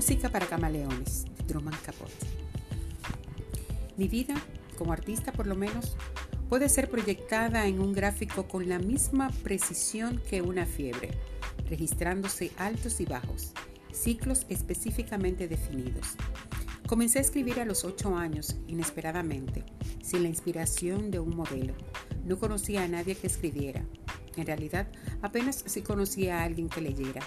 Música para camaleones, Truman Capote. Mi vida, como artista por lo menos, puede ser proyectada en un gráfico con la misma precisión que una fiebre, registrándose altos y bajos, ciclos específicamente definidos. Comencé a escribir a los ocho años, inesperadamente, sin la inspiración de un modelo. No conocía a nadie que escribiera. En realidad, apenas si conocía a alguien que leyera.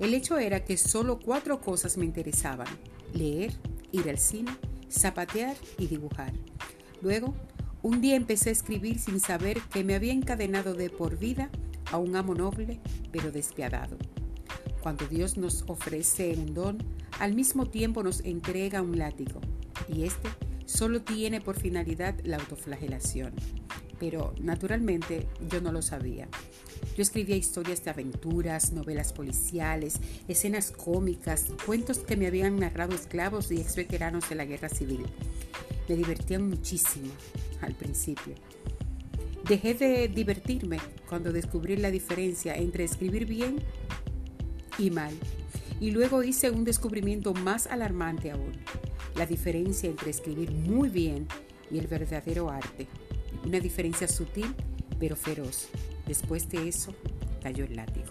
El hecho era que solo cuatro cosas me interesaban. Leer, ir al cine, zapatear y dibujar. Luego, un día empecé a escribir sin saber que me había encadenado de por vida a un amo noble pero despiadado. Cuando Dios nos ofrece un don, al mismo tiempo nos entrega un látigo, y este solo tiene por finalidad la autoflagelación. Pero naturalmente yo no lo sabía. Yo escribía historias de aventuras, novelas policiales, escenas cómicas, cuentos que me habían narrado esclavos y ex veteranos de la guerra civil. Me divertían muchísimo al principio. Dejé de divertirme cuando descubrí la diferencia entre escribir bien y mal. Y luego hice un descubrimiento más alarmante aún, la diferencia entre escribir muy bien y el verdadero arte. Una diferencia sutil pero feroz. Después de eso, cayó el látigo.